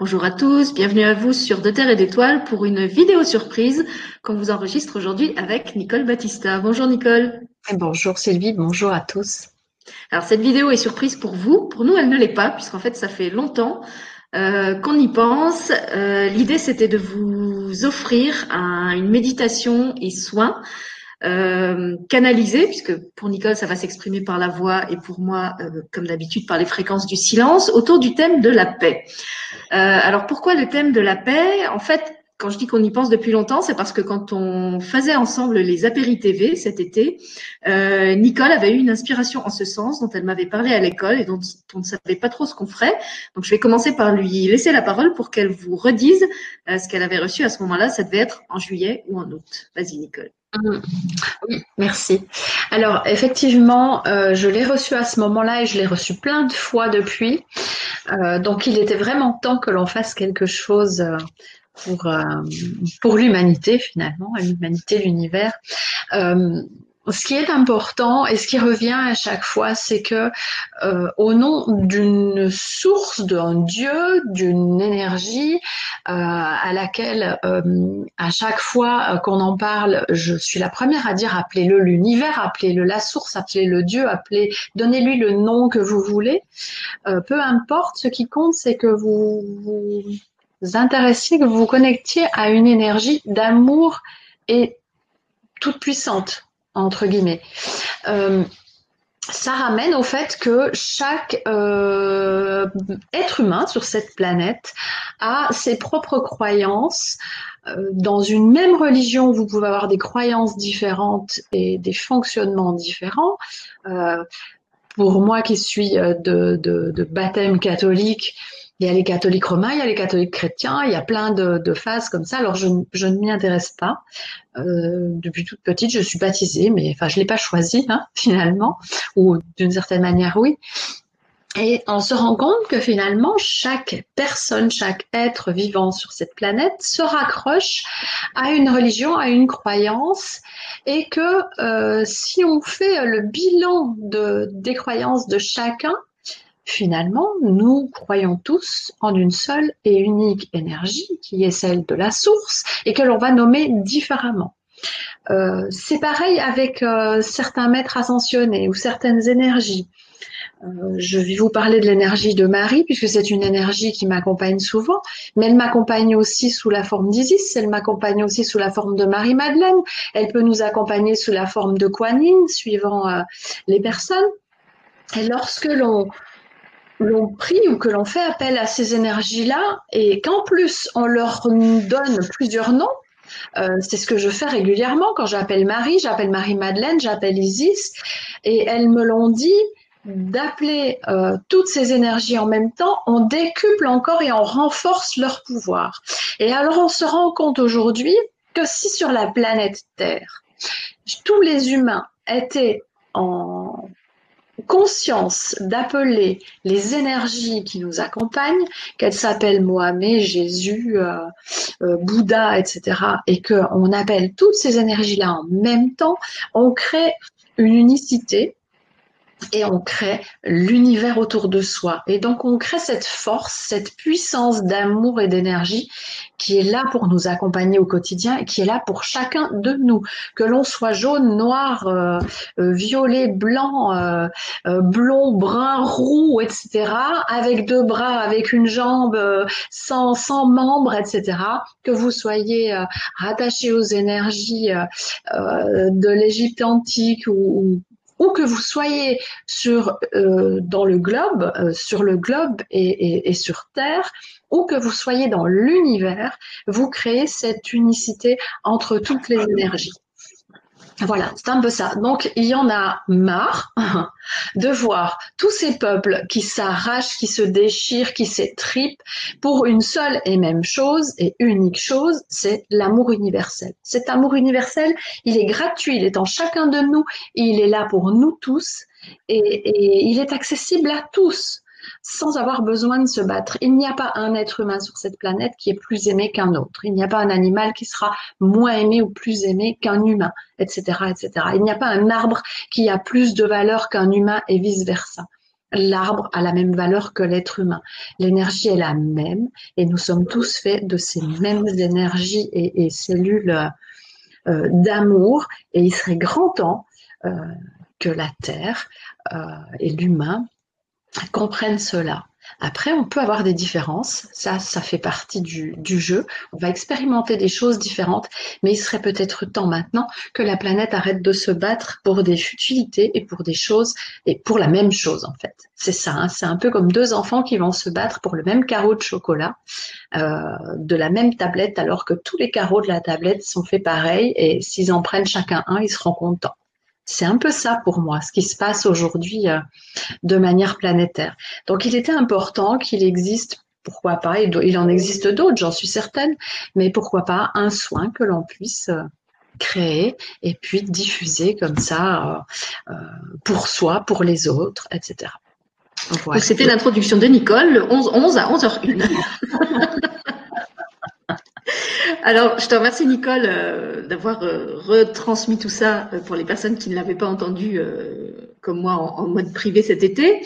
Bonjour à tous, bienvenue à vous sur De Terre et d'Étoiles pour une vidéo surprise qu'on vous enregistre aujourd'hui avec Nicole Battista. Bonjour Nicole. bonjour Sylvie, bonjour à tous. Alors cette vidéo est surprise pour vous, pour nous elle ne l'est pas puisqu'en fait ça fait longtemps euh, qu'on y pense. Euh, l'idée c'était de vous offrir une méditation et soins euh, canalisé, puisque pour Nicole, ça va s'exprimer par la voix et pour moi, euh, comme d'habitude, par les fréquences du silence, autour du thème de la paix. Euh, alors pourquoi le thème de la paix? En fait, quand je dis qu'on y pense depuis longtemps, c'est parce que quand on faisait ensemble les apéri TV cet été, euh, Nicole avait eu une inspiration en ce sens dont elle m'avait parlé à l'école et dont on ne savait pas trop ce qu'on ferait. Donc je vais commencer par lui laisser la parole pour qu'elle vous redise euh, ce qu'elle avait reçu à ce moment-là. Ça devait être en juillet ou en août. Vas-y Nicole. Mm. Oui, merci. Alors, effectivement, euh, je l'ai reçu à ce moment-là et je l'ai reçu plein de fois depuis. Donc, il était vraiment temps que l'on fasse quelque chose pour, pour l'humanité, finalement, l'humanité, l'univers ce qui est important et ce qui revient à chaque fois, c'est que euh, au nom d'une source, d'un Dieu, d'une énergie euh, à laquelle, euh, à chaque fois qu'on en parle, je suis la première à dire appelez-le l'univers, appelez-le la source, appelez-le Dieu, appelez, donnez-lui le nom que vous voulez. peu importe, ce qui compte, c'est que vous vous intéressiez, que vous vous connectiez à une énergie d'amour et toute puissante entre guillemets. Euh, ça ramène au fait que chaque euh, être humain sur cette planète a ses propres croyances. Euh, dans une même religion, vous pouvez avoir des croyances différentes et des fonctionnements différents. pour moi qui suis de baptême catholique, il y a les catholiques romains, il y a les catholiques chrétiens, il y a plein de, phases comme ça. Alors je, ne m'y intéresse pas. Euh, depuis toute petite, je suis baptisée, mais enfin je l'ai pas choisi hein, finalement, ou d'une certaine manière oui. Et on se rend compte que finalement, chaque personne, chaque être vivant sur cette planète se raccroche à une religion, à une croyance, et que euh, si on fait le bilan de, des croyances de chacun, Finalement, nous croyons tous en une seule et unique énergie qui est celle de la source et que l'on va nommer différemment. Euh, c'est pareil avec euh, certains maîtres ascensionnés ou certaines énergies. Euh, je vais vous parler de l'énergie de Marie, puisque c'est une énergie qui m'accompagne souvent, mais elle m'accompagne aussi sous la forme d'Isis, elle m'accompagne aussi sous la forme de Marie-Madeleine, elle peut nous accompagner sous la forme de Kuan suivant les personnes. Et lorsque l'on l'on prie ou que l'on fait appel à ces énergies-là. Et qu'en plus on leur donne plusieurs noms, euh, c'est ce que je fais régulièrement. Quand j'appelle Marie, j'appelle Marie-Madeleine, j'appelle Isis, et elles me l'ont dit d'appeler euh, toutes ces énergies en même temps, on décuple encore et on renforce leur pouvoir. Et alors on se rend compte aujourd'hui que si sur la planète Terre, tous les humains étaient en conscience d'appeler les énergies qui nous accompagnent, qu'elles s'appellent Mohamed, Jésus, euh, euh, Bouddha, etc., et qu'on appelle toutes ces énergies-là en même temps, on crée une unicité et on crée l'univers autour de soi. Et donc on crée cette force, cette puissance d'amour et d'énergie qui est là pour nous accompagner au quotidien et qui est là pour chacun de nous. Que l'on soit jaune, noir, euh, euh, violet, blanc, euh, blond, brun, roux, etc., avec deux bras, avec une jambe, sans, sans membres, etc., que vous soyez rattaché aux énergies de l'Égypte antique ou, où que vous soyez sur, euh, dans le globe, euh, sur le globe et, et, sur Terre, où que vous soyez dans l'univers, vous créez cette unicité entre toutes les énergies. Voilà, c'est un peu ça. Donc, il y en a marre de voir tous ces peuples qui s'arrachent, qui se déchirent, qui s'étripent pour une seule et même chose et unique chose, c'est l'amour universel. Cet amour universel, il est gratuit, il est en chacun de nous, il est là pour nous tous et il est accessible à tous sans avoir besoin de se battre. Il n'y a pas un être humain sur cette planète qui est plus aimé qu'un autre. Il n'y a pas un animal qui sera moins aimé ou plus aimé qu'un humain, etc., etc. Il n'y a pas un arbre qui a plus de valeur qu'un humain et vice versa. l'arbre a la même valeur que l'être humain. L'énergie est la même et nous sommes tous faits de ces mêmes énergies et, cellules euh, d'amour. Et il serait grand temps euh, que la Terre euh, et l'humain comprennent cela. Après, on peut avoir des différences, ça, ça fait partie du, jeu. On va expérimenter des choses différentes, mais il serait peut-être temps maintenant que la planète arrête de se battre pour des futilités et pour des choses, et pour la même chose en fait. C'est ça, hein. c'est un peu comme deux enfants qui vont se battre pour le même carreau de chocolat, euh, de la même tablette, alors que tous les carreaux de la tablette sont faits pareil, et s'ils en prennent chacun un, ils seront contents. C'est un peu ça pour moi, ce qui se passe aujourd'hui euh, de manière planétaire. Donc il était important qu'il existe, pourquoi pas, il en existe d'autres, j'en suis certaine, mais pourquoi pas un soin que l'on puisse euh, créer et puis diffuser comme ça euh, pour soi, pour les autres, etc. C'était l'introduction de Nicole, le 11, 11 à 11h01. Alors, je te remercie Nicole euh, d'avoir euh, retransmis tout ça euh, pour les personnes qui ne l'avaient pas entendu comme moi en, mode privé cet été.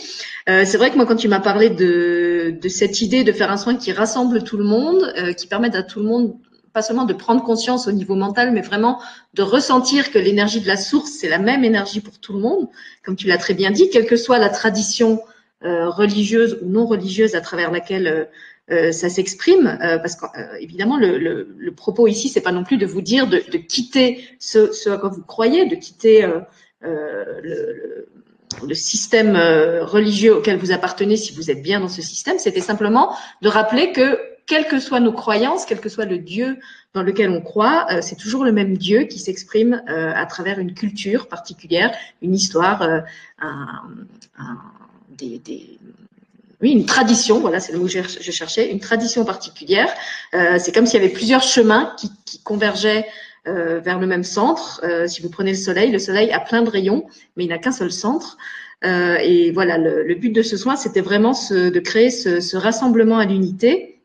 c'est vrai que moi, quand tu m'as parlé de, de, cette idée de faire un soin qui rassemble tout le monde, qui permette à tout le monde pas seulement de prendre conscience au niveau mental, mais vraiment de ressentir que l'énergie de la source, c'est la même énergie pour tout le monde, comme tu l'as très bien dit, quelle que soit la tradition religieuse ou non religieuse à travers laquelle euh, ça s'exprime, euh, parce qu'évidemment, euh, le, le, propos ici, c'est pas non plus de vous dire de, de quitter ce, ce, à quoi vous croyez, de quitter le, le, système religieux auquel vous appartenez si vous êtes bien dans ce système. C'était simplement de rappeler que quelles que soient nos croyances, quel que soit le Dieu dans lequel on croit, c'est toujours le même Dieu qui s'exprime à travers une culture particulière, une histoire, un, un, des, des, oui, une tradition, voilà, c'est le mot que je cherchais, une tradition particulière. Euh, c'est comme s'il y avait plusieurs chemins qui, convergeaient euh, vers le même centre. Euh, si vous prenez le soleil, le soleil a plein de rayons, mais il n'a qu'un seul centre. Et voilà, le, but de ce soin, c'était vraiment de créer ce, rassemblement à l'unité.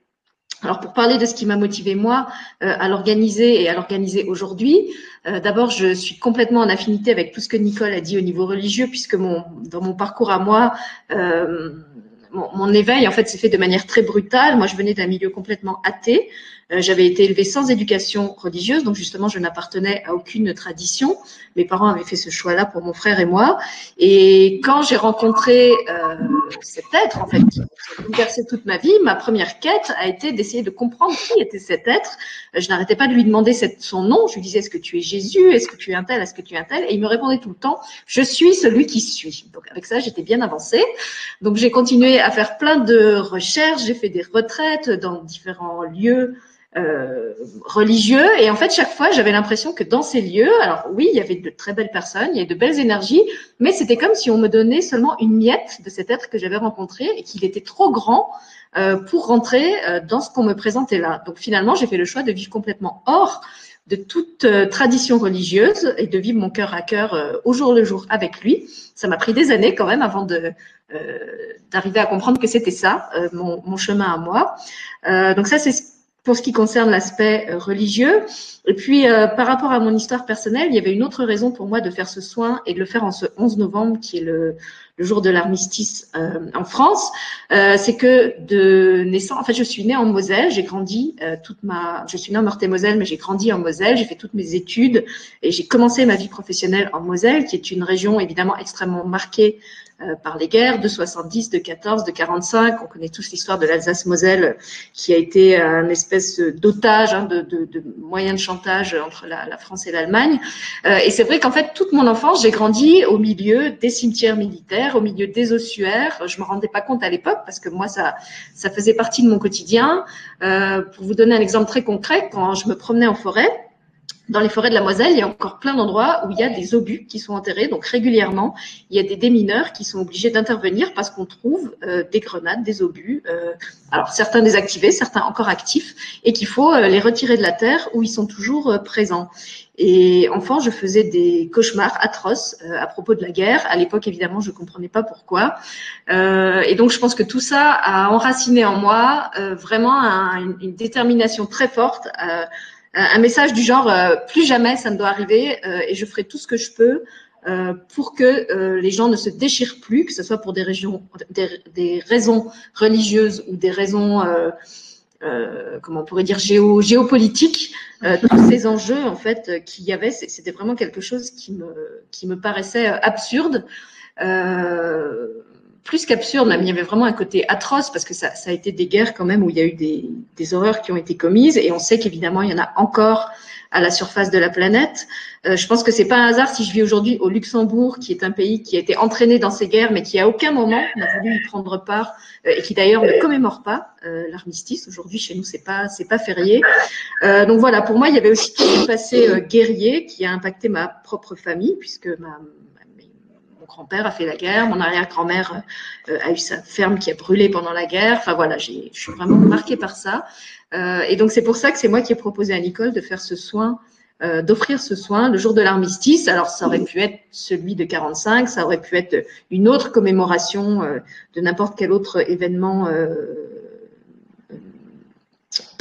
Alors pour parler de ce qui m'a motivé moi à l'organiser et à l'organiser aujourd'hui, d'abord je suis complètement en affinité avec tout ce que Nicole a dit au niveau religieux, puisque dans mon parcours à moi, mon, éveil, en fait, s'est fait de manière très brutale. Moi, je venais d'un milieu complètement athée. Euh, j'avais été élevée sans éducation religieuse, donc justement, je n'appartenais à aucune tradition. Mes parents avaient fait ce choix-là pour mon frère et moi. Et quand j'ai rencontré euh, cet être, en fait, qui a bouleversé toute ma vie, ma première quête a été d'essayer de comprendre qui était cet être. Je n'arrêtais pas de lui demander son nom. Je lui disais, est-ce que tu es Jésus? Est-ce que tu es un tel? Est-ce que tu es un tel? Et il me répondait tout le temps, je suis celui qui suis. Donc avec ça, j'étais bien avancée. Donc j'ai continué à faire plein de recherches. J'ai fait des retraites dans différents lieux euh, religieux. Et en fait, chaque fois, j'avais l'impression que dans ces lieux, alors oui, il y avait de très belles personnes, il y avait de belles énergies, mais c'était comme si on me donnait seulement une miette de cet être que j'avais rencontré et qu'il était trop grand euh, pour rentrer euh, dans ce qu'on me présentait là. Donc finalement, j'ai fait le choix de vivre complètement hors de toute tradition religieuse et de vivre mon cœur à cœur au jour le jour avec lui. Ça m'a pris des années quand même avant de d'arriver à comprendre que c'était ça, mon, mon, chemin à moi. donc ça, c'est pour ce qui concerne l'aspect euh, religieux. Et puis, euh, par rapport à mon histoire personnelle, il y avait une autre raison pour moi de faire ce soin et de le faire en ce 11 novembre, qui est le, le jour de l'armistice euh, en France. c'est que de naissance, en fait, je suis née en Moselle, j'ai grandi toute ma, je suis née en Meurthe-et-Moselle, mais j'ai grandi en Moselle, j'ai fait toutes mes études et j'ai commencé ma vie professionnelle en Moselle, qui est une région évidemment extrêmement marquée euh, par les guerres de 70, de 14, de 45. On connaît tous l'histoire de l'Alsace-Moselle qui a été un espèce d'otage, hein, de, de, de, moyen de chantage entre la, la France et l'Allemagne. Euh, et c'est vrai qu'en fait, toute mon enfance, j'ai grandi au milieu des cimetières militaires, au milieu des ossuaires. Je me rendais pas compte à l'époque parce que moi, ça, ça faisait partie de mon quotidien. Euh, pour vous donner un exemple très concret, quand je me promenais en forêt, dans les forêts de la Moselle, il y a encore plein d'endroits où il y a des obus qui sont enterrés. Donc régulièrement, il y a des démineurs qui sont obligés d'intervenir parce qu'on trouve euh, des grenades, des obus. Euh, alors certains désactivés, certains encore actifs, et qu'il faut euh, les retirer de la terre où ils sont toujours présents. Et enfant, je faisais des cauchemars atroces à propos de la guerre. À l'époque, évidemment, je comprenais pas pourquoi. et donc, je pense que tout ça a enraciné en moi vraiment une, détermination très forte un message du genre euh, plus jamais ça ne doit arriver euh, et je ferai tout ce que je peux pour que les gens ne se déchirent plus, que ce soit pour des, régions, des, raisons religieuses ou des raisons euh, comment on pourrait dire géo, euh, tous ces enjeux en fait qu'il y avait, c'était vraiment quelque chose qui me qui me paraissait absurde. Euh, plus qu'absurde, même il y avait vraiment un côté atroce parce que ça, ça, a été des guerres quand même où il y a eu des, des horreurs qui ont été commises et on sait qu'évidemment il y en a encore à la surface de la planète. Euh, je pense que c'est pas un hasard si je vis aujourd'hui au Luxembourg, qui est un pays qui a été entraîné dans ces guerres, mais qui à aucun moment n'a voulu y prendre part euh, et qui d'ailleurs ne commémore pas euh, l'armistice. Aujourd'hui, chez nous, c'est pas c'est pas férié. donc voilà, pour moi, il y avait aussi tout le passé guerrier qui a impacté ma propre famille, puisque ma, mon grand-père a fait la guerre, mon arrière-grand-mère a eu sa ferme qui a brûlé pendant la guerre. Enfin voilà, je suis vraiment marquée par ça. Euh, et donc c'est pour ça que c'est moi qui ai proposé à Nicole de faire ce soin euh, d'offrir ce soin le jour de l'armistice. Alors ça aurait pu être celui de 45, ça aurait pu être une autre commémoration euh, de n'importe quel autre événement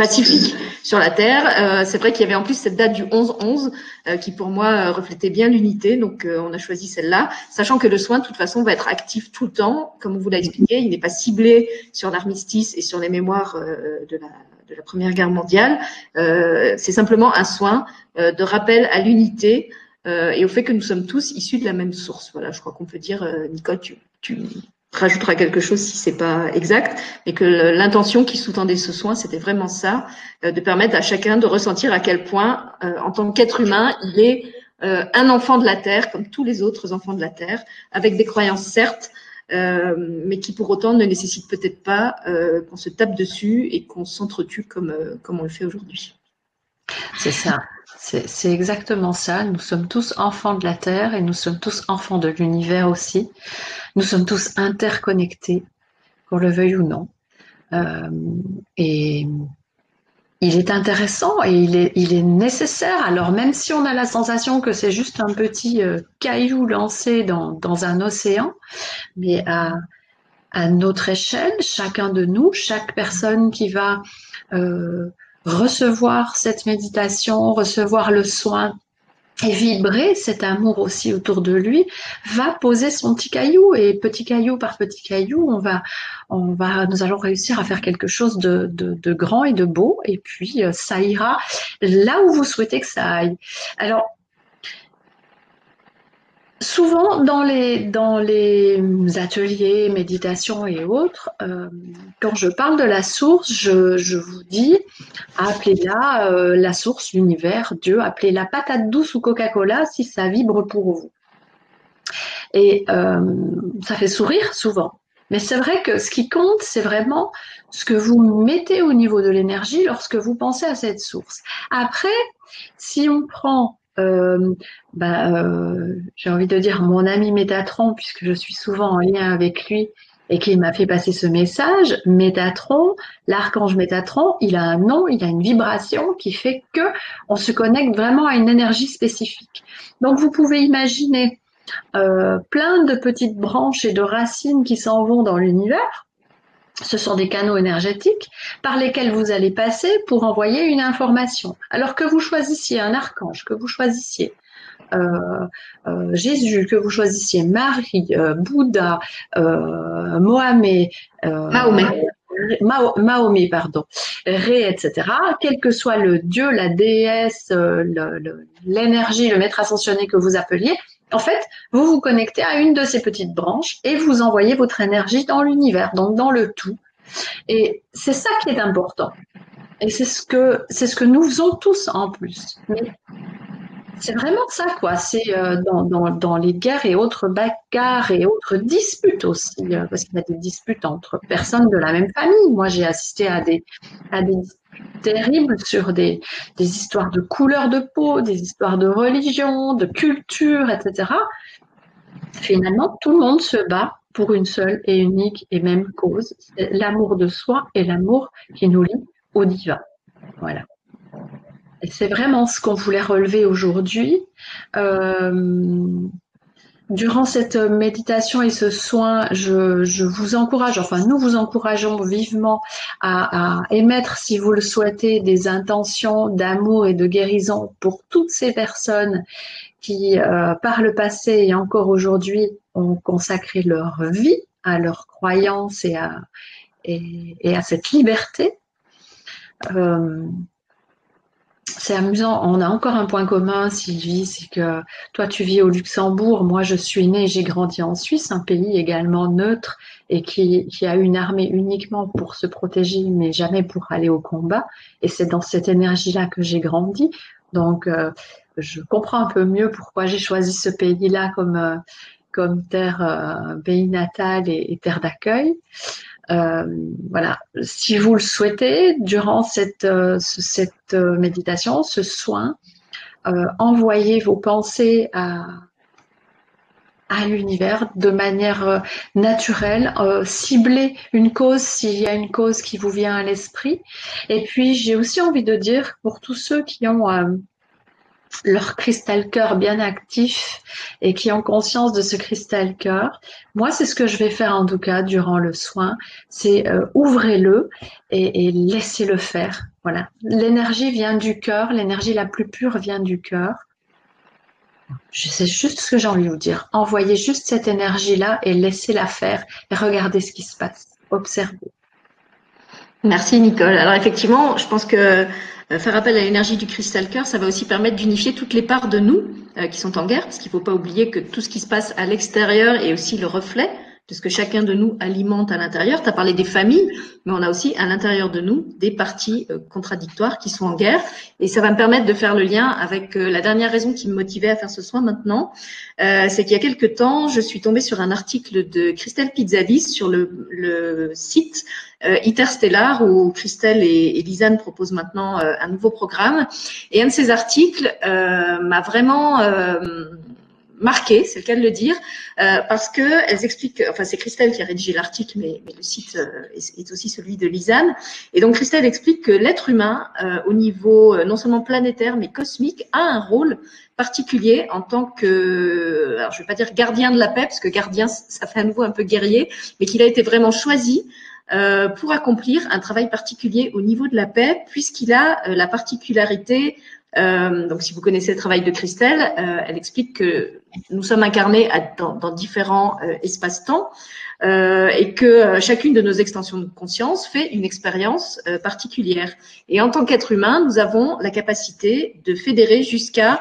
pacifique sur la Terre. c'est vrai qu'il y avait en plus cette date du 11-11 qui pour moi reflétait bien l'unité, donc on a choisi celle-là, sachant que le soin de toute façon va être actif tout le temps, comme on vous l'a expliqué, il n'est pas ciblé sur l'armistice et sur les mémoires de la Première Guerre mondiale. Euh, c'est simplement un soin euh, de rappel à l'unité euh, et au fait que nous sommes tous issus de la même source. Voilà, je crois qu'on peut dire, Nicole, tu rajouteras quelque chose si c'est pas exact, mais que l'intention qui sous-tendait ce soin, c'était vraiment ça, de permettre à chacun de ressentir à quel point, en tant qu'être humain, il est un enfant de la terre, comme tous les autres enfants de la terre, avec des croyances certes, euh, mais qui pour autant ne nécessite peut-être pas euh, qu'on se tape dessus et qu'on s'entretue comme, euh, comme on le fait aujourd'hui. C'est ça, c'est exactement ça. Nous sommes tous enfants de la Terre et nous sommes tous enfants de l'univers aussi. Nous sommes tous interconnectés, qu'on le veuille ou non. et il est intéressant et il est, nécessaire. Alors même si on a la sensation que c'est juste un petit euh, caillou lancé dans, dans, un océan, mais à, à, notre échelle, chacun de nous, chaque personne qui va euh, recevoir cette méditation, recevoir le soin et vibrer cet amour aussi autour de lui, va poser son petit caillou et petit caillou par petit caillou, on va, on va, nous allons réussir à faire quelque chose de, de, grand et de beau et puis euh, ça ira là où vous souhaitez que ça aille. Alors, Souvent, dans les, ateliers, méditation et autres, euh, quand je parle de la source, je, vous dis, appelez-la euh, la source, l'univers, Dieu, appelez-la patate douce ou Coca-Cola si ça vibre pour vous. Et euh, ça fait sourire souvent. Mais c'est vrai que ce qui compte, c'est vraiment ce que vous mettez au niveau de l'énergie lorsque vous pensez à cette source. Après, si on prend euh, bah, euh, j'ai envie de dire mon ami Métatron, puisque je suis souvent en lien avec lui et qui m'a fait passer ce message, Métatron, l'archange Métatron, il a un nom, il a une vibration qui fait que on se connecte vraiment à une énergie spécifique. Donc vous pouvez imaginer euh, plein de petites branches et de racines qui s'en vont dans l'univers ce sont des canaux énergétiques par lesquels vous allez passer pour envoyer une information. Alors que vous choisissiez un archange, que vous choisissiez euh, euh, Jésus, que vous choisissiez Marie, euh, Bouddha, Mohamed, Mahomet. Mahomet, pardon, Ré, etc. Quel que soit le dieu, la déesse, l'énergie, le, le maître ascensionné que vous appeliez, en fait, vous vous connectez à une de ces petites branches et vous envoyez votre énergie dans l'univers, donc dans le tout. Et c'est ça qui est important. Et c'est ce que c'est ce que nous faisons tous en plus. C'est vraiment ça, quoi. C'est euh, dans, les guerres et autres bagarres et autres disputes aussi, euh, parce qu'il y a des disputes entre personnes de la même famille. Moi, j'ai assisté à des, à des terribles sur des, des histoires de couleur de peau, des histoires de religion, de culture, etc. Finalement, tout le monde se bat pour une seule et unique et même cause, l'amour de soi et l'amour qui nous lie au divin. Voilà. C'est vraiment ce qu'on voulait relever aujourd'hui. Euh, durant cette méditation et ce soin, je, vous encourage, enfin nous vous encourageons vivement à, émettre, si vous le souhaitez, des intentions d'amour et de guérison pour toutes ces personnes qui, euh, par le passé et encore aujourd'hui, ont consacré leur vie à leur croyance et à, et, à cette liberté. Euh, c'est amusant, on a encore un point commun, Sylvie, c'est que toi tu vis au Luxembourg, moi je suis née, j'ai grandi en Suisse, un pays également neutre et qui, a une armée uniquement pour se protéger, mais jamais pour aller au combat. Et c'est dans cette énergie-là que j'ai grandi. Donc euh, je comprends un peu mieux pourquoi j'ai choisi ce pays-là comme, euh, comme terre, euh, pays natal et terre d'accueil. Euh, voilà, si vous le souhaitez, durant cette, euh, cette euh, méditation, ce soin, envoyez vos pensées à, à l'univers de manière naturelle, ciblez une cause s'il y a une cause qui vous vient à l'esprit. Et puis j'ai aussi envie de dire pour tous ceux qui ont leur cristal cœur bien actif et qui ont conscience de ce cristal cœur. Moi, c'est ce que je vais faire en tout cas durant le soin, c'est euh, ouvrez-le et, et laissez-le faire. Voilà, l'énergie vient du cœur, l'énergie la plus pure vient du cœur. C'est juste ce que j'ai envie de vous dire. Envoyez juste cette énergie-là et laissez-la faire et regardez ce qui se passe. Observez. Merci Nicole. Alors effectivement, je pense que faire appel à l'énergie du cristal cœur, ça va aussi permettre d'unifier toutes les parts de nous euh, qui sont en guerre, parce qu'il ne faut pas oublier que tout ce qui se passe à l'extérieur est aussi le reflet de ce que chacun de nous alimente à l'intérieur. Tu as parlé des familles, mais on a aussi à l'intérieur de nous des parties euh, contradictoires qui sont en guerre. Et ça va me permettre de faire le lien avec la dernière raison qui me motivait à faire ce soin maintenant. c'est qu'il y a quelque temps, je suis tombée sur un article de Christelle Pizzavis sur le, site euh, Interstellar où Christelle et, et, Lisanne proposent maintenant euh, un nouveau programme. Et un de ces articles euh, m'a vraiment marqué, c'est le cas de le dire, parce que elles expliquent, enfin c'est Christelle qui a rédigé l'article, mais, le site est, aussi celui de Lisanne. Et donc Christelle explique que l'être humain, au niveau non seulement planétaire mais cosmique, a un rôle particulier en tant que, alors je vais pas dire gardien de la paix, parce que gardien ça fait à nouveau un peu guerrier, mais qu'il a été vraiment choisi euh, pour accomplir un travail particulier au niveau de la paix, puisqu'il a euh, la particularité, euh, donc si vous connaissez le travail de Christelle, elle explique que nous sommes incarnés dans, dans, différents espaces-temps et que chacune de nos extensions de conscience fait une expérience particulière. Et en tant qu'être humain, nous avons la capacité de fédérer jusqu'à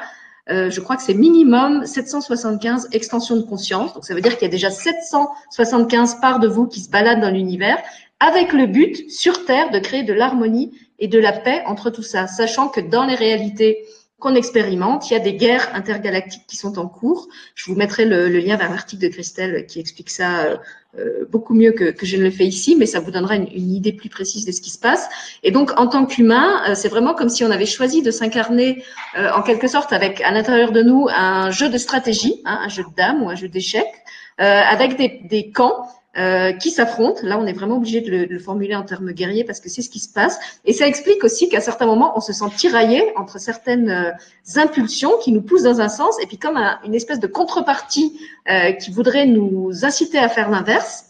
je crois que c'est minimum 775 extensions de conscience. Donc ça veut dire qu'il y a déjà 775 parts de vous qui se baladent dans l'univers avec le but sur Terre de créer de l'harmonie et de la paix entre tout ça, sachant que dans les réalités qu'on expérimente, il y a des guerres intergalactiques qui sont en cours. Je vous mettrai le, lien vers l'article de Christelle qui explique ça euh, euh, beaucoup mieux que, je ne le fais ici, mais ça vous donnera une, idée plus précise de ce qui se passe. Et donc, en tant qu'humain, euh, c'est vraiment comme si on avait choisi de s'incarner en quelque sorte avec à l'intérieur de nous un jeu de stratégie, hein, un jeu de dames ou un jeu d'échecs, avec des, des camps euh, qui s'affrontent. Là, on est vraiment obligé de le, formuler en termes guerriers parce que c'est ce qui se passe. Et ça explique aussi qu'à certains moments, on se sent tiraillé entre certaines euh, impulsions qui nous poussent dans un sens et puis comme une espèce de contrepartie euh, qui voudrait nous inciter à faire l'inverse.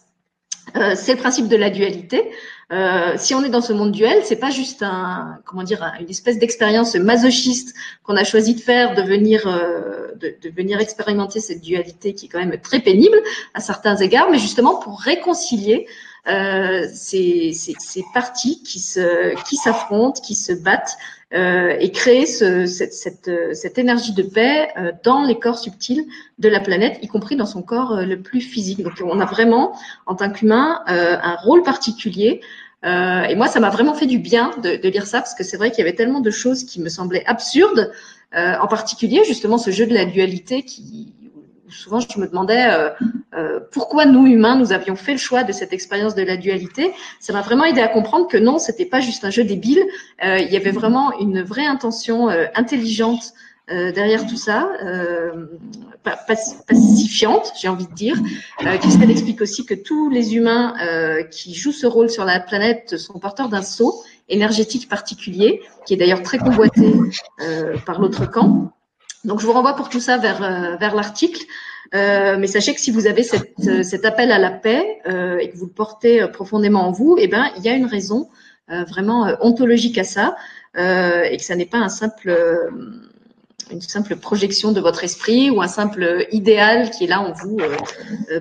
c'est le principe de la dualité. Euh, si on est dans ce monde duel, c'est pas juste un, comment dire, une espèce d'expérience masochiste qu'on a choisi de faire, de venir, euh, de, de, venir expérimenter cette dualité qui est quand même très pénible à certains égards, mais justement pour réconcilier euh, ces, ces, ces, parties qui se, qui s'affrontent, qui se battent euh, et créer ce, cette, cette, cette, énergie de paix euh, dans les corps subtils de la planète, y compris dans son corps euh, le plus physique. Donc on a vraiment, en tant qu'humain, un rôle particulier euh, et moi, ça m'a vraiment fait du bien de, de lire ça parce que c'est vrai qu'il y avait tellement de choses qui me semblaient absurdes, euh, en particulier justement ce jeu de la dualité qui souvent je me demandais euh, euh, pourquoi nous humains nous avions fait le choix de cette expérience de la dualité. Ça m'a vraiment aidé à comprendre que non, c'était pas juste un jeu débile. Euh, il y avait vraiment une vraie intention intelligente derrière tout ça, pacifiante, j'ai envie de dire. Euh, Christelle explique aussi que tous les humains qui jouent ce rôle sur la planète sont porteurs d'un sceau énergétique particulier, qui est d'ailleurs très convoité par l'autre camp. Donc, je vous renvoie pour tout ça vers, euh, vers l'article. Euh, mais sachez que si vous avez cette, euh, cet appel à la paix euh, et que vous le portez profondément en vous, eh ben, il y a une raison vraiment ontologique à ça et que ça n'est pas un simple une simple projection de votre esprit ou un simple idéal qui est là en vous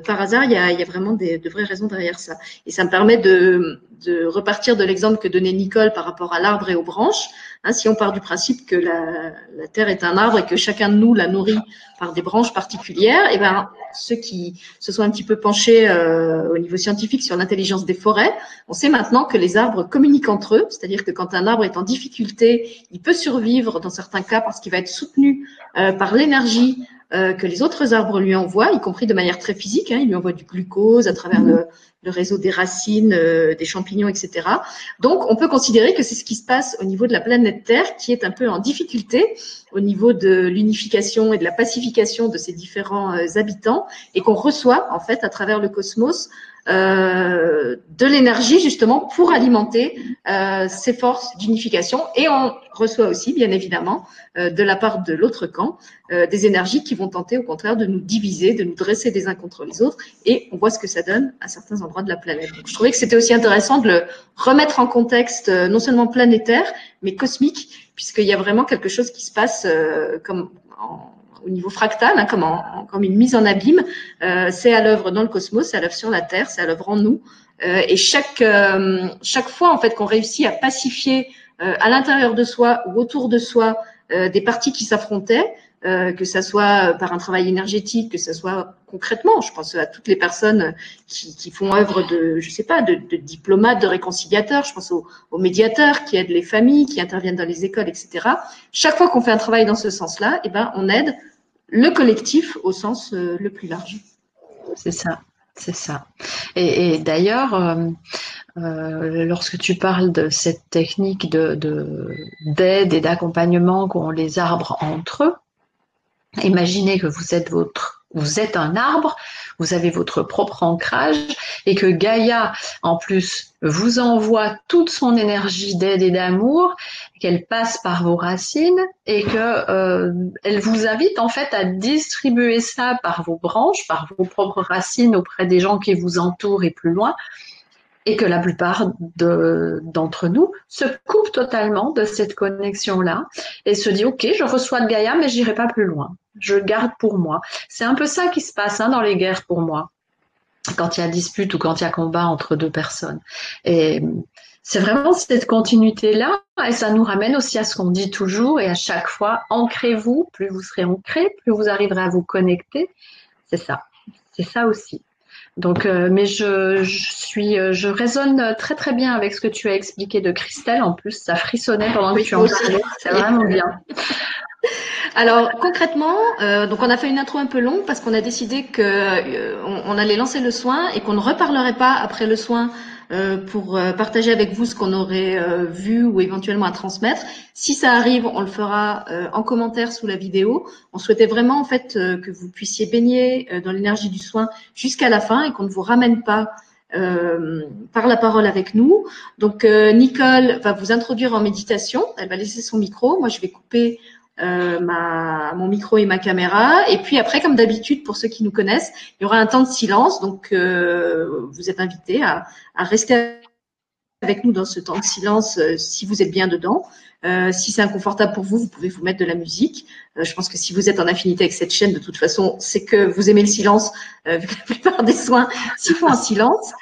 par hasard. Il y a, y a vraiment des, de vraies raisons derrière ça. Et ça me permet de, de repartir de l'exemple que donnait Nicole par rapport à l'arbre et aux branches. Hein, si on part du principe que la, Terre est un arbre et que chacun de nous la nourrit par des branches particulières, et eh ben ceux qui se sont un petit peu penchés euh, au niveau scientifique sur l'intelligence des forêts, on sait maintenant que les arbres communiquent entre eux, c'est-à-dire que quand un arbre est en difficulté, il peut survivre dans certains cas parce qu'il va être soutenu euh, par l'énergie euh, que les autres arbres lui envoient, y compris de manière très physique. Hein, il lui envoie du glucose à travers le, réseau des racines, euh, des champignons, etc. Donc, on peut considérer que c'est ce qui se passe au niveau de la planète Terre qui est un peu en difficulté au niveau de l'unification et de la pacification de ses différents euh, habitants et qu'on reçoit en fait à travers le cosmos euh, de l'énergie justement pour alimenter euh, ces forces d'unification. Et on reçoit aussi, bien évidemment, euh, de la part de l'autre camp, euh, des énergies qui vont tenter au contraire de nous diviser, de nous dresser les uns contre les autres. Et on voit ce que ça donne à certains endroits de la planète. Donc, je trouvais que c'était aussi intéressant de le remettre en contexte non seulement planétaire, mais cosmique, puisqu'il y a vraiment quelque chose qui se passe comme en au niveau fractal, hein, comme, comme, une mise en abîme. Euh, c'est à l'œuvre dans le cosmos, c'est à l'œuvre sur la Terre, c'est à l'œuvre en nous. Euh, et chaque, euh, chaque fois en fait qu'on réussit à pacifier à l'intérieur de soi ou autour de soi des parties qui s'affrontaient, euh, que ça soit par un travail énergétique, que ça soit concrètement. Je pense à toutes les personnes qui, qui font œuvre de, je sais pas, de, de diplomates, de réconciliateurs. Je pense aux, aux, médiateurs qui aident les familles, qui interviennent dans les écoles, etc. Chaque fois qu'on fait un travail dans ce sens-là, eh ben, on aide le collectif au sens euh, le plus large. C'est ça, c'est ça. Et, d'ailleurs, euh, euh, lorsque tu parles de cette technique de, d'aide et d'accompagnement qu'ont les arbres entre eux, imaginez que vous êtes votre vous êtes un arbre, vous avez votre propre ancrage et que Gaïa, en plus, vous envoie toute son énergie d'aide et d'amour, qu'elle passe par vos racines et que euh, elle vous invite en fait à distribuer ça par vos branches, par vos propres racines auprès des gens qui vous entourent et plus loin, et que la plupart d'entre nous se coupent totalement de cette connexion-là et se dit ok, je reçois de Gaïa, mais j'irai pas plus loin. Je garde pour moi. C'est un peu ça qui se passe hein, dans les guerres pour moi, quand il y a dispute ou quand il y a combat entre deux personnes. Et c'est vraiment cette continuité-là, et ça nous ramène aussi à ce qu'on dit toujours et à chaque fois, ancrez-vous, plus vous serez ancré, plus vous arriverez à vous connecter. C'est ça, c'est ça aussi. Donc, euh, mais je, suis, euh, je résonne très très bien avec ce que tu as expliqué de Christelle. En plus, ça frissonnait pendant que tu en parlais. C'est vraiment bien. Alors concrètement, euh, donc on a fait une intro un peu longue parce qu'on a décidé que on, allait lancer le soin et qu'on ne reparlerait pas après le soin euh, pour euh, partager avec vous ce qu'on aurait euh, vu ou éventuellement à transmettre. Si ça arrive, on le fera en commentaire sous la vidéo. On souhaitait vraiment en fait que vous puissiez baigner dans l'énergie du soin jusqu'à la fin et qu'on ne vous ramène pas euh, par la parole avec nous. Donc Nicole va vous introduire en méditation. Elle va laisser son micro. Moi, je vais couper euh, ma, mon micro et ma caméra. Et puis après, comme d'habitude, pour ceux qui nous connaissent, il y aura un temps de silence. Donc, euh, vous êtes invités à, à, rester avec nous dans ce temps de silence euh, si vous êtes bien dedans. Euh, si c'est inconfortable pour vous, vous pouvez vous mettre de la musique. Je pense que si vous êtes en affinité avec cette chaîne, de toute façon, c'est que vous aimez le silence, vu que la plupart des soins s'y font en silence.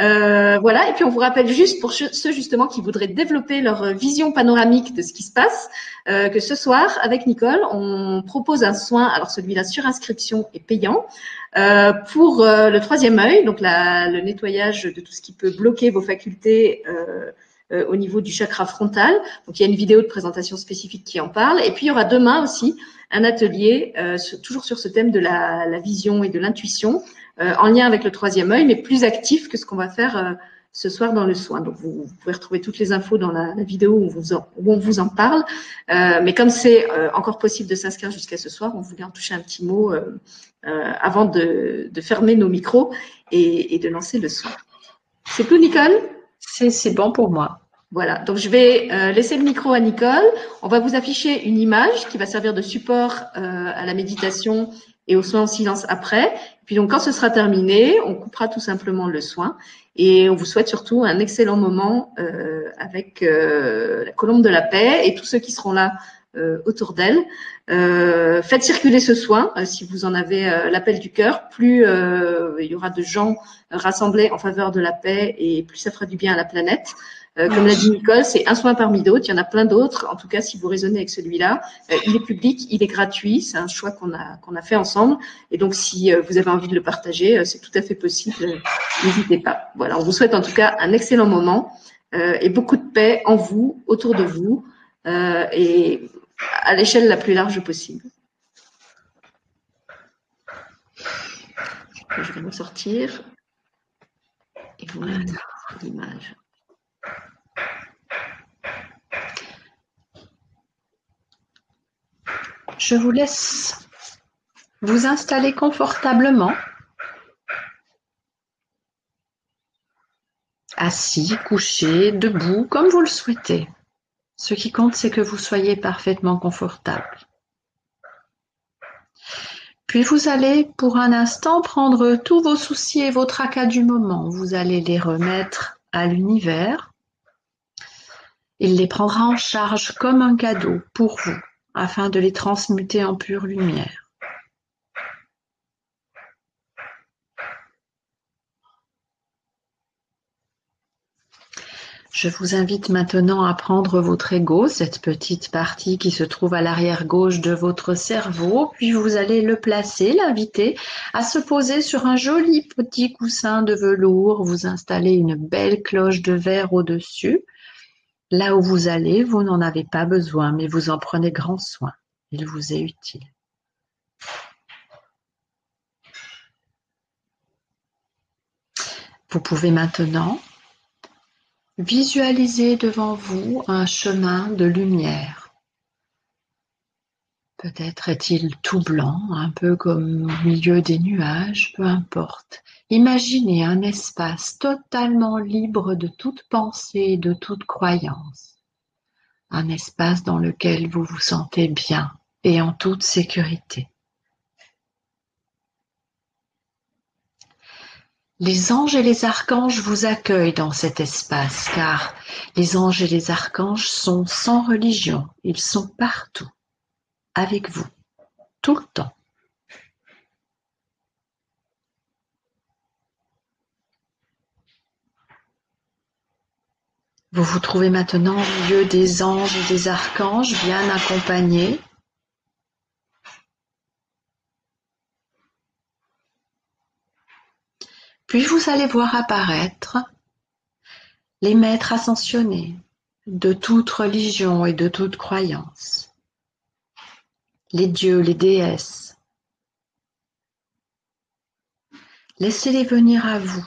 Euh, voilà, et puis on vous rappelle juste pour ceux justement qui voudraient développer leur vision panoramique de ce qui se passe, euh, que ce soir, avec Nicole, on propose un soin, alors celui-là sur inscription est payant, euh, pour euh, le troisième œil, donc la, le nettoyage de tout ce qui peut bloquer vos facultés euh, euh, au niveau du chakra frontal. Donc il y a une vidéo de présentation spécifique qui en parle. Et puis il y aura demain aussi un atelier, toujours sur ce thème de la, la vision et de l'intuition, euh, en lien avec le troisième œil, mais plus actif que ce qu'on va faire euh, ce soir dans le soin. Donc, vous, pouvez retrouver toutes les infos dans la, vidéo où, vous où, on vous en parle. Euh, mais comme c'est encore possible de s'inscrire jusqu'à ce soir, on voulait en toucher un petit mot avant de, de, fermer nos micros et, et, de lancer le soin. C'est tout, Nicole? C'est bon pour moi. Voilà, donc je vais euh, laisser le micro à Nicole. On va vous afficher une image qui va servir de support euh, à la méditation et au soin en silence après. Puis donc quand ce sera terminé, on coupera tout simplement le soin et on vous souhaite surtout un excellent moment euh, avec la colombe de la paix et tous ceux qui seront là autour d'elle. faites circuler ce soin si vous en avez l'appel du cœur. Plus il y aura de gens rassemblés en faveur de la paix et plus ça fera du bien à la planète. Euh, comme l'a dit Nicole, c'est un soin parmi d'autres. Il y en a plein d'autres. En tout cas, si vous raisonnez avec celui-là, euh, il est public, il est gratuit. C'est un choix qu'on a qu'on a fait ensemble. Et donc, si euh, vous avez envie de le partager, c'est tout à fait possible. N'hésitez pas. Voilà, on vous souhaite en tout cas un excellent moment et beaucoup de paix en vous, autour de vous et à l'échelle la plus large possible. Je vais me sortir et vous mettre l'image. Je vous laisse vous installer confortablement, assis, couché, debout, comme vous le souhaitez. Ce qui compte, c'est que vous soyez parfaitement confortable. Puis vous allez pour un instant prendre tous vos soucis et vos tracas du moment. Vous allez les remettre à l'univers. Il les prendra en charge comme un cadeau pour vous afin de les transmuter en pure lumière. Je vous invite maintenant à prendre votre ego, cette petite partie qui se trouve à l'arrière gauche de votre cerveau, puis vous allez le placer, l'inviter à se poser sur un joli petit coussin de velours, vous installez une belle cloche de verre au-dessus, Là où vous allez, vous n'en avez pas besoin, mais vous en prenez grand soin. Il vous est utile. Vous pouvez maintenant visualiser devant vous un chemin de lumière. Peut-être est-il tout blanc, un peu comme au milieu des nuages, peu importe. Imaginez un espace totalement libre de toute pensée et de toute croyance. Un espace dans lequel vous vous sentez bien et en toute sécurité. Les anges et les archanges vous accueillent dans cet espace car les anges et les archanges sont sans religion, ils sont partout, avec vous, tout le temps. Vous vous trouvez maintenant au milieu des anges et des archanges bien accompagnés. Puis vous allez voir apparaître les maîtres ascensionnés de toute religion et de toute croyance, les dieux, les déesses. Laissez-les venir à vous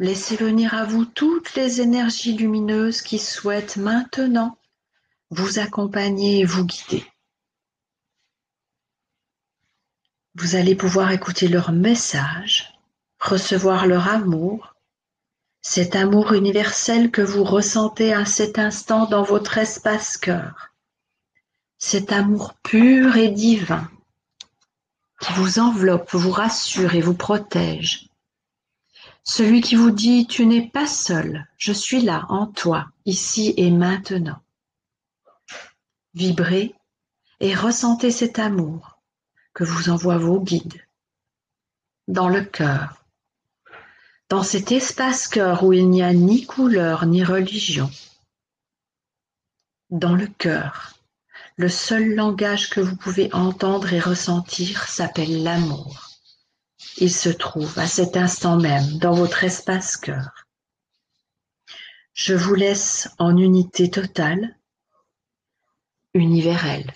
Laissez venir à vous toutes les énergies lumineuses qui souhaitent maintenant vous accompagner et vous guider. Vous allez pouvoir écouter leur message, recevoir leur amour, cet amour universel que vous ressentez à cet instant dans votre espace cœur, cet amour pur et divin qui vous enveloppe, vous rassure et vous protège celui qui vous dit Tu n'es pas seul, je suis là en toi, ici et maintenant. Vibrez et ressentez cet amour que vous envoient vos guides dans le cœur, dans cet espace cœur où il n'y a ni couleur ni religion. Dans le cœur, le seul langage que vous pouvez entendre et ressentir s'appelle l'amour. Il se trouve à cet instant même dans votre espace cœur. Je vous laisse en unité totale, universelle.